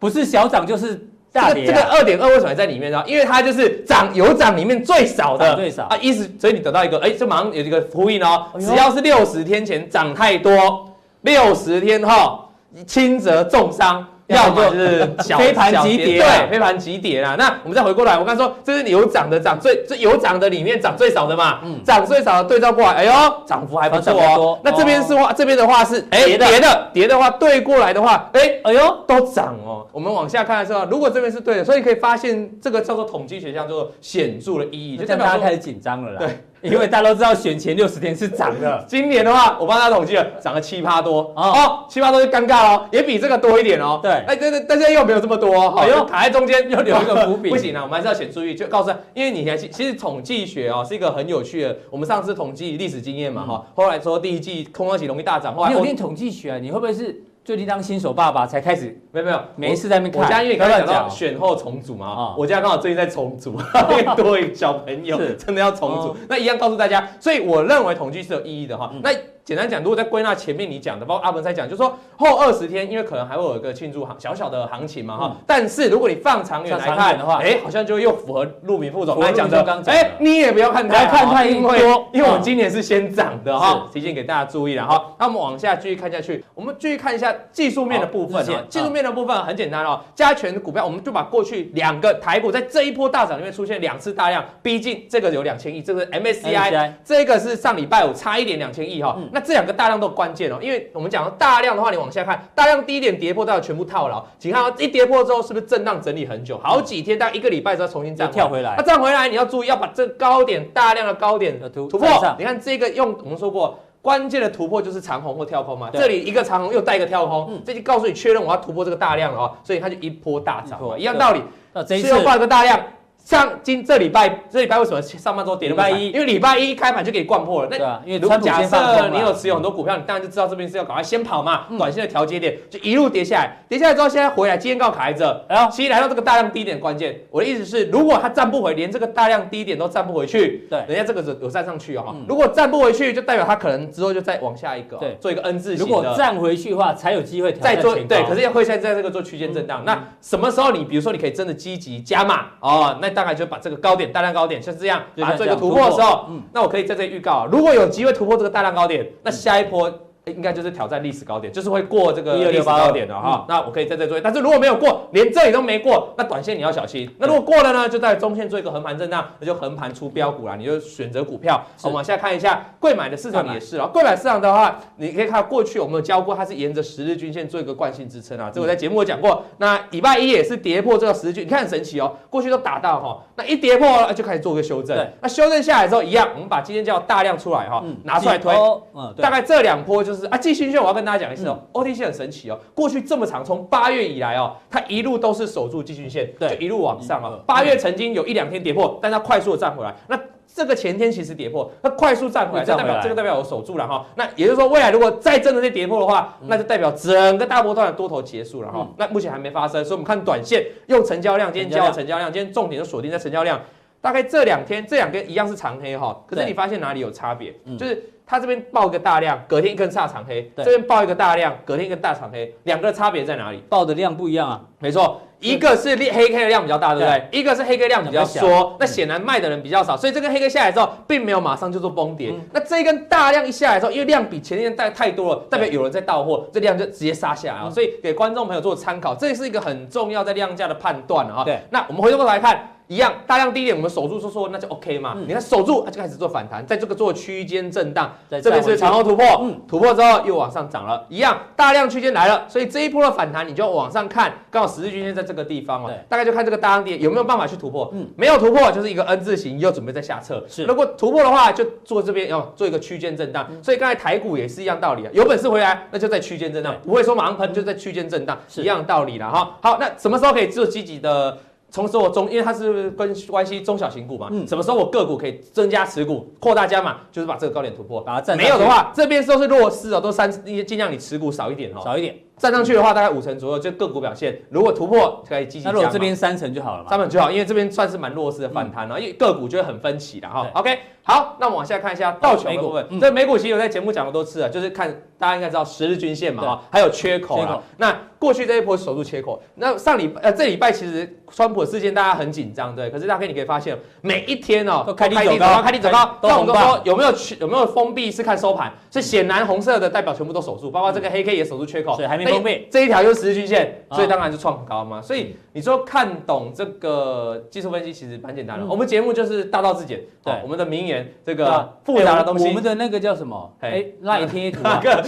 不是小涨就是。这个这个二点二为什么在里面呢？因为它就是涨有涨里面最少的，最少啊，意思所以你得到一个，哎，就马上有一个呼应哦。只要是六十天前涨太多，六十天后轻则重伤。要么就是小 *laughs* 飞盘急跌，对，飞盘急跌啊。那我们再回过来，我刚说这是有涨的涨最最有涨的里面涨最少的嘛，嗯，涨最少的对照过来，哎呦，涨幅还不错哦。那这边是话，这边的话是哎跌的跌的话对过来的话，哎哎呦都涨哦。我们往下看的时候，如果这边是对的，所以可以发现这个叫做统计学上叫做显著的意义，就代表大家开始紧张了啦。对。因为大家都知道选前六十天是涨的，今年的话，我帮大家统计了，涨了七趴多。哦，七趴多就尴尬了，也比这个多一点哦。对，哎，对对，但是又没有这么多，哈，又卡在中间，又留一个伏笔，*laughs* 不行啊，我们还是要写注意，就告诉他，因为你还其实统计学哦是一个很有趣的，我们上次统计历史经验嘛哈，后来说第一季空窗期容易大涨，后来你有念统计学啊，你会不会是？最近当新手爸爸才开始，没有没有，每一次在那边看。我家因为刚刚讲到选后重组嘛，我家刚好最近在重组，*laughs* 因为多一个小朋友，真的要重组。那一样告诉大家，所以我认为统计是有意义的哈。那简单讲，如果在归纳前面你讲的，包括阿文在讲，就是说后二十天，因为可能还会有一个庆祝行小小的行情嘛哈。但是如果你放长远来看的话，哎，好像就又符合陆明副总来讲的，哎，你也不要看太看太多，因为我们今年是先涨的哈，提醒给大家注意了哈。那我们往下继续看下去，我们继续看一下技术面的部分。技术面的部分很简单哦，加权股票，我们就把过去两个台股在这一波大涨里面出现两次大量，逼近这个有两千亿，这个是 MSCI，这个是上礼拜五差一点两千亿哈。那这两个大量都关键哦，因为我们讲大量的话，你往下看，大量低点跌破，大家全部套牢。请看一跌破之后，是不是震荡整理很久，好几天，大概一个礼拜之后重新再跳回来。那站回来，你要注意要把这高点大量的高点的突突破。你看这个用我们说过，关键的突破就是长红或跳空嘛。这里一个长红又带一个跳空，这就告诉你确认我要突破这个大量了哦，所以它就一波大涨，一样道理。那这一次又画个大量。像今这礼拜，这礼拜为什么上半周跌了？礼拜一，因为礼拜一开盘就给你灌破了。那对啊，因为如果假设你有持有很多股票，你当然就知道这边是要赶快先跑嘛。短线的调节点就一路跌下来，跌下来之后现在回来，今天刚好卡在这。然后其实来到这个大量低点关键，我的意思是，如果它站不回，连这个大量低点都站不回去，对，人家这个有有站上去哦。如果站不回去，就代表它可能之后就再往下一个，对，做一个 N 字形。如果站回去的话，才有机会再做。对，可是要会现在在这个做区间震荡。那什么时候你比如说你可以真的积极加码哦，那大概就把这个高。点大量高点像这样，把它做一个突破的时候，嗯，那我可以在这里预告，如果有机会突破这个大量高点，那下一波。应该就是挑战历史高点，就是会过这个历史高点的哈。那我可以在这做，但是如果没有过，连这里都没过，那短线你要小心。那如果过了呢，就在中线做一个横盘震荡，那就横盘出标股啦。你就选择股票。我们往下看一下贵买的市场也是啊。贵买市场的话，你可以看过去我们有教过，它是沿着十日均线做一个惯性支撑啊。这我在节目有讲过。那礼拜一也是跌破这个十日均，你看很神奇哦。过去都打到哈，那一跌破了就开始做一个修正。那修正下来之后一样，我们把今天叫大量出来哈，拿出来推。嗯，大概这两波就是啊，季新我要跟大家讲一次哦，OTC 很神奇哦，过去这么长，从八月以来哦，它一路都是守住季均线，对，就一路往上哦。八月曾经有一两天跌破，但它快速的站回来。那这个前天其实跌破，它快速站回来，这代表这个代表我守住了哈。那也就是说，未来如果再真的是跌破的话，那就代表整个大波段的多头结束了哈。那目前还没发生，所以我们看短线用成交量，今天交的成交量，今天重点就锁定在成交量。大概这两天这两天一样是长黑哈，可是你发现哪里有差别？就是。它这边爆一个大量，隔天一根大长黑，这边爆一个大量，隔天一根大长黑，两个的差别在哪里？爆的量不一样啊，没错。一个是黑 K 的量比较大，对不对？一个是黑 K 量比较缩，那显然卖的人比较少，所以这根黑 K 下来之后，并没有马上就做崩跌。那这一根大量一下来之后，因为量比前天带太多了，代表有人在到货，这量就直接杀下来啊。所以给观众朋友做参考，这是一个很重要在量价的判断啊。对，那我们回过头来看。一样，大量低点我们守住说说那就 OK 嘛。嗯、你看守住，它就开始做反弹，在这个做区间震荡，在这边是长虹突破，嗯、突破之后又往上涨了。一样，大量区间来了，所以这一波的反弹你就往上看，刚好十日均线在这个地方哦，大概就看这个大量点有没有办法去突破。嗯，没有突破就是一个 N 字形，又准备在下撤。是，如果突破的话，就做这边要、哦、做一个区间震荡。嗯、所以刚才台股也是一样道理啊，有本事回来那就在区间震荡，不会说马上喷就在区间震荡，一样道理了哈。好，那什么时候可以做积极的？从时候中，因为它是跟关系中小型股嘛，嗯，什么时候我个股可以增加持股，扩大加码，就是把这个高点突破，把它站。没有的话，这边都是弱势哦，都三，尽量你持股少一点哦，少一点。站上去的话，大概五成左右，就个股表现。如果突破，可以积极加。那如果这边三成就好了嘛？三成就好，因为这边算是蛮弱势的反弹了，因为个股就会很分歧的哈。OK，好，那我们往下看一下道琼的部分。这美股其实有在节目讲过多次了，就是看大家应该知道十日均线嘛哈，还有缺口了。那过去这一波守住缺口，那上礼呃这礼拜其实川普的事件大家很紧张对，可是大家可以你可以发现每一天哦都开低走高，开低走高。那我们都说有没有有没有封闭是看收盘，是显然红色的代表全部都守住，包括这个黑 K 也守住缺口，所以还没封闭。这一条就十日均线，所以当然就创很高嘛。所以你说看懂这个技术分析，其实蛮简单的。我们节目就是大道至简，对我们的名言，这个复杂的东西，我们的那个叫什么？哎，那一贴图，*laughs* 哪个？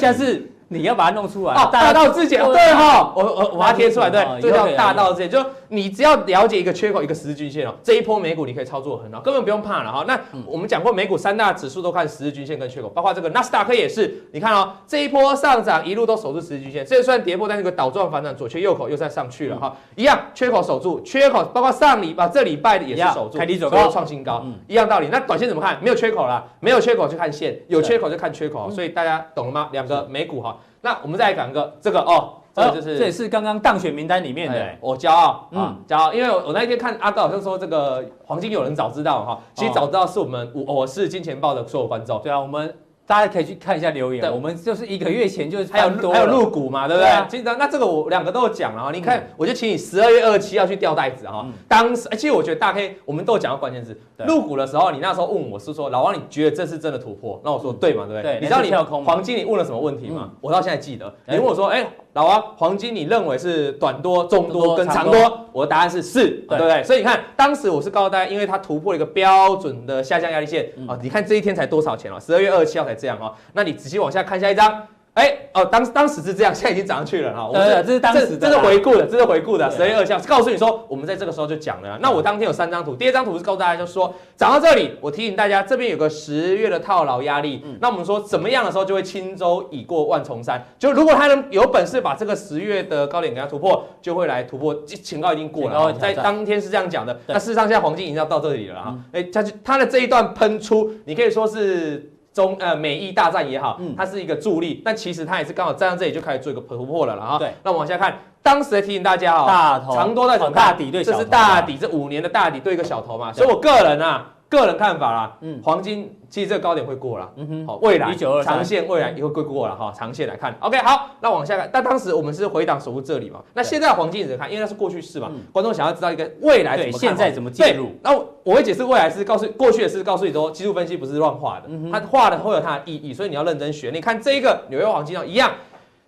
你要把它弄出来。哦，大道至简，对哈，我我我把它贴出来，对，这叫大道至简，就你只要了解一个缺口，一个十日均线哦，这一波美股你可以操作很好，根本不用怕了哈。那我们讲过，美股三大指数都看十日均线跟缺口，包括这个纳斯达克也是，你看哦，这一波上涨一路都守住十日均线，这虽然跌破，但是个倒状反转，左缺右口又再上去了哈，一样缺口守住，缺口包括上礼拜这礼拜的也是守住，开低走高创新高，一样道理。那短线怎么看？没有缺口了，没有缺口就看线，有缺口就看缺口，所以大家懂了吗？两个美股哈。那我们再来讲一个这个哦，这个就是这也是刚刚当选名单里面的，我骄傲，嗯，骄傲，因为我那一天看阿高好像说这个黄金有人早知道哈，其实早知道是我们我我是金钱豹的所有观众，对啊，我们。大家可以去看一下留言。对，我们就是一个月前就是还有还有入股嘛，对不对？其实那这个我两个都有讲了啊。你看，我就请你十二月二十七要去吊袋子哈。当时，其实我觉得大 K 我们都有讲到关键字。入股的时候，你那时候问我是说，老王你觉得这是真的突破？那我说对嘛，对不对？你知道你黄金你问了什么问题吗？我到现在记得。你问我说，哎。老王，黄金你认为是短多、中多跟长多？我的答案是是，对不对？所以你看，当时我是告诉大家，因为它突破了一个标准的下降压力线啊。你看这一天才多少钱哦？十二月二十七号才这样哦。那你仔细往下看下一张。哎哦，当当时是这样，现在已经涨上去了哈。对，这是当时的，这是回顾的，这是回顾的。十二月二号告诉你说，我们在这个时候就讲了。那我当天有三张图，第一张图是告诉大家，就是说涨到这里，我提醒大家，这边有个十月的套牢压力。那我们说怎么样的时候就会轻舟已过万重山？就如果他能有本事把这个十月的高点给它突破，就会来突破。前高已经过了，在当天是这样讲的。那事实上，现在黄金已经要到这里了哈。哎，它它的这一段喷出，你可以说是。中呃美意大战也好，它是一个助力，但其实它也是刚好站到这里就开始做一个突破了了哈。对，那我往下看，当时提醒大家哦，大头长多在走大底对，这是大底，这五年的大底对一个小头嘛，所以我个人啊。个人看法啦，嗯，黄金其实这个高点会过了，嗯哼，好，未来长线未来也会过了哈，长线来看，OK，好，那往下看，但当时我们是回档守护这里嘛，那现在黄金怎么看？因为那是过去式嘛，观众想要知道一个未来怎么看，现在怎么介入？那我会解释未来是告诉过去的是告诉你说，技术分析不是乱画的，它画的会有它的意义，所以你要认真学。你看这一个纽约黄金哦，一样。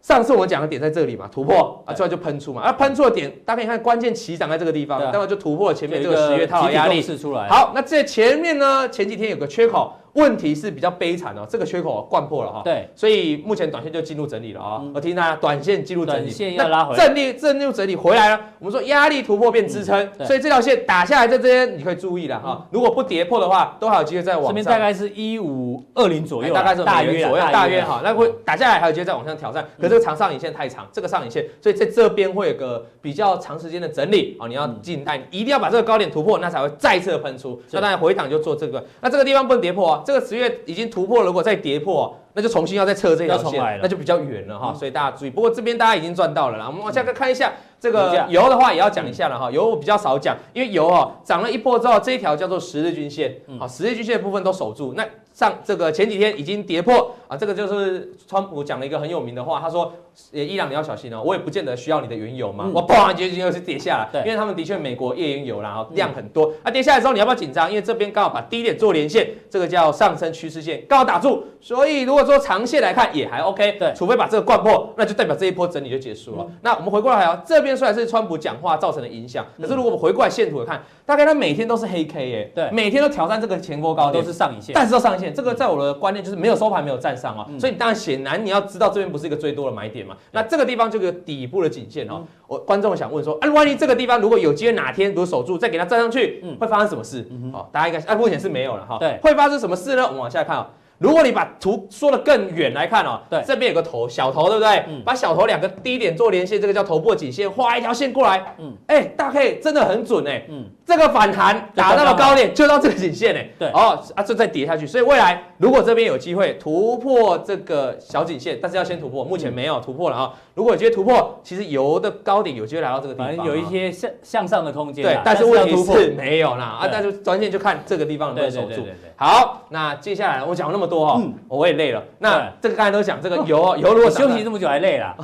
上次我们讲的点在这里嘛，突破啊，最后就喷出嘛，啊，喷出的点，大家可以看关键起涨在这个地方，待会就突破了前面这个十月套压力出来。好，那这前面呢，前几天有个缺口。问题是比较悲惨哦，这个缺口灌破了哈，对，所以目前短线就进入整理了啊。我提醒大家，短线进入整理，线要拉回来，正力正入整理回来了。我们说压力突破变支撑，所以这条线打下来在这边你可以注意了哈。如果不跌破的话，都还有机会再往上。这边大概是一五二零左右，大概是大约左右，大约哈，那会打下来还有机会再往上挑战。可是这个长上影线太长，这个上影线，所以在这边会有个比较长时间的整理啊。你要静待，一定要把这个高点突破，那才会再次的喷出。那当然回档就做这个，那这个地方不能跌破啊。这个十月已经。突破，如果再跌破，那就重新要再测这条线，那就比较远了哈。所以大家注意。不过这边大家已经赚到了啦。我们往下看一下这个油的话，也要讲一下了哈。油我比较少讲，因为油哦涨了一波之后，这一条叫做十日均线，好，十日均线的部分都守住。那上这个前几天已经跌破啊，这个就是川普讲了一个很有名的话，他说，伊朗你要小心哦，我也不见得需要你的原油嘛，嗯、我嘣，结局又是跌下来，对，因为他们的确美国页岩油然后量很多，啊，跌下来之后你要不要紧张？因为这边刚好把低点做连线，这个叫上升趋势线刚好打住，所以如果说长线来看也还 OK，对，除非把这个灌破，那就代表这一波整理就结束了。嗯、那我们回过来啊，这边虽然是川普讲话造成的影响，可是如果我们回过来线图来看，大概它每天都是黑 K 耶，对，每天都挑战这个前波高点，都是上影线，但是都上影线，这个在我的观念就是没有收盘没有站上啊，嗯、所以当然显然你要知道这边不是一个最多的买点嘛，那这个地方。就有底部的颈线哦，我观众想问说，啊，万一这个地方如果有机会哪天如果守住，再给它站上去，嗯，会发生什么事？好，大家应该，啊，目前是没有了哈。对，会发生什么事呢？我们往下看啊。如果你把图说得更远来看哦，对，这边有个头小头，对不对？嗯，把小头两个低点做连线，这个叫头部颈线，画一条线过来，嗯，哎，大 K 真的很准哎，嗯，这个反弹打到了高点就到这个颈线哎，对，哦啊，就再跌下去，所以未来如果这边有机会突破这个小颈线，但是要先突破，目前没有突破了啊。如果有机会突破，其实油的高点有机会来到这个地方，反正有一些向向上的空间，对，但是问题是没有啦啊，但是关键就看这个地方能不能守住。好，那接下来我讲了那么多哈，我也累了。那这个刚才都讲这个 *laughs* 油，油如果休息这么久还累了，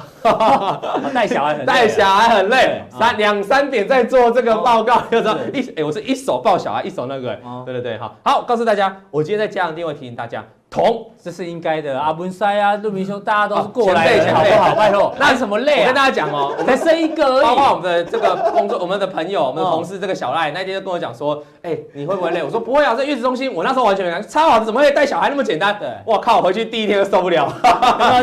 *laughs* 带小孩很带小孩很累，三两三点在做这个报告，就说一哎，我是一手抱小孩，一手那个，对对对，好，好，告诉大家，我今天在加强錠会提醒大家。铜，这是应该的。阿文塞啊，陆明兄，大家都是过来的，好不好？拜托，那什么累？我跟大家讲哦，*laughs* 我才生一个而已。包括我们的这个工作，我们的朋友，我们的同事，这个小赖那天就跟我讲说，哎，你会不会累？我说不会啊，在月子中心，我那时候完全没感觉，超好的，怎么会带小孩那么简单？对，我靠，我回去第一天就受不了，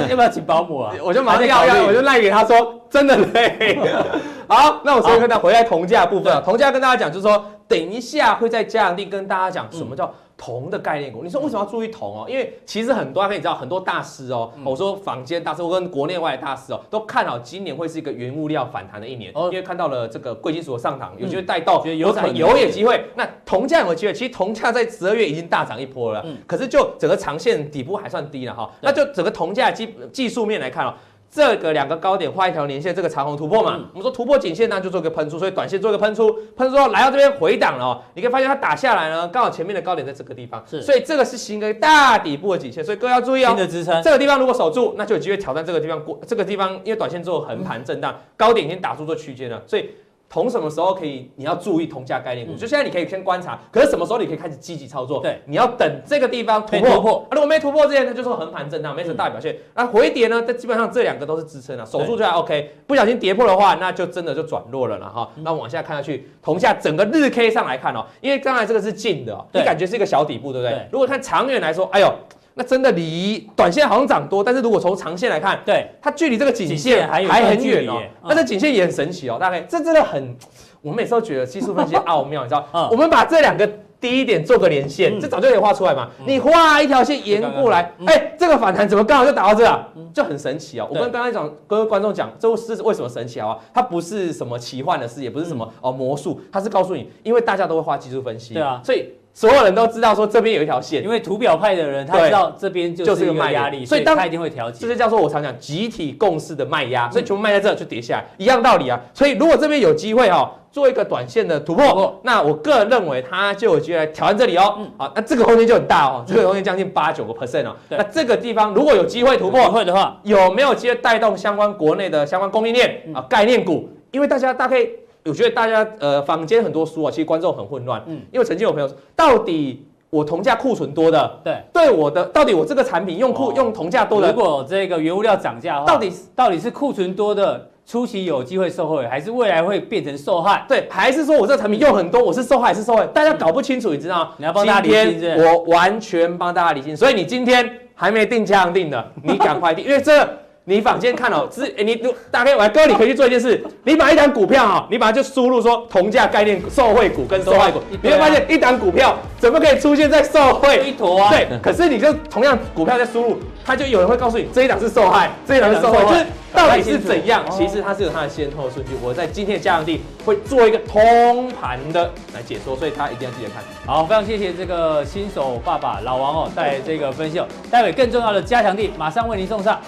要不要请保姆啊？*laughs* 我就马上要要，我就赖给他说，真的累。*laughs* 好，那我所以跟他回来同价部分啊，铜价跟大家讲，就是说等一下会在加强錠跟大家讲什么叫。铜的概念股，你说为什么要注意铜哦？因为其实很多，可以知道很多大师哦，我说坊间大师，我跟国内外的大师哦，都看好今年会是一个原物料反弹的一年，因为看到了这个贵金属的上涨，有机会带动有产油也机会。那铜价有机会？其实铜价在十二月已经大涨一波了，可是就整个长线底部还算低了哈。那就整个铜价技技术面来看哦。这个两个高点画一条连线，这个长虹突破嘛，嗯、我们说突破颈线呢，就做一个喷出，所以短线做一个喷出，喷出之后来到这边回档了哦，你可以发现它打下来呢，刚好前面的高点在这个地方，是，所以这个是形成大底部的颈线，所以各位要注意哦，新的支撑，这个地方如果守住，那就有机会挑战这个地方过，这个地方因为短线做横盘震荡，高点已经打出做区间了，所以。铜什么时候可以？你要注意铜价概念股。就现在你可以先观察，可是什么时候你可以开始积极操作？对，你要等这个地方突破。突破啊，如果没突破之前，它就是横盘震荡，没什么大表现。那回跌呢？这基本上这两个都是支撑啊，守住就还 OK。不小心跌破的话，那就真的就转弱了了哈。那往下看下去，铜价整个日 K 上来看哦，因为刚才这个是近的，你感觉是一个小底部，对不对？如果看长远来说，哎呦。那真的离短线好像涨多，但是如果从长线来看，对它距离这个颈线还还很远哦。那这颈线也很神奇哦，大概这真的很，我们每次都觉得技术分析奥妙，*laughs* 你知道？我们把这两个低点做个连线，这早就可以画出来嘛。你画一条线沿过来，哎，这个反弹怎么刚好就打到这啊？就很神奇哦。我跟刚才讲，各位观众讲，这是为什么神奇啊？它不是什么奇幻的事，也不是什么哦魔术，它是告诉你，因为大家都会画技术分析，对啊，所以。所有人都知道说这边有一条线，因为图表派的人他知道这边就是一个卖压力，所以他一定会调节。这就叫做我常讲集体共识的卖压，所以全部卖在这就跌下来，一样道理啊。所以如果这边有机会哈，做一个短线的突破，那我个人认为它就有机会来挑战这里哦。好，那这个空间就很大哦，*laughs* 这个空间将近八九个 percent 哦。那这个地方如果有机会突破，会的话，有没有机会带动相关国内的相关供应链啊概念股？因为大家大概。我觉得大家呃，坊间很多书啊，其实观众很混乱。嗯，因为曾经有朋友说，到底我同价库存多的，对，对我的，到底我这个产品用库用同价多的，如果这个原物料涨价，到底到底是库存多的初期有机会受惠，还是未来会变成受害？对，还是说我这个产品用很多，我是受害还是受害？大家搞不清楚，你知道吗？你要帮大家理清，我完全帮大家理清。所以你今天还没定加强錠的，你赶快定，因为这。你坊间看哦，只诶，你大概我哥，你可以去做一件事，你把一档股票哈，你把它就输入说同价概念受惠股跟受害股，你会发现一档股票怎么可以出现在受惠一坨啊？对，可是你就同样股票在输入，它就有人会告诉你这一档是受害，这一档是受害，就是到底是怎样？其实它是有它的先后顺序。我在今天的加强地会做一个通盘的来解说，所以他一定要记得看。好，非常谢谢这个新手爸爸老王哦带来这个分析哦，待会更重要的加强地马上为您送上。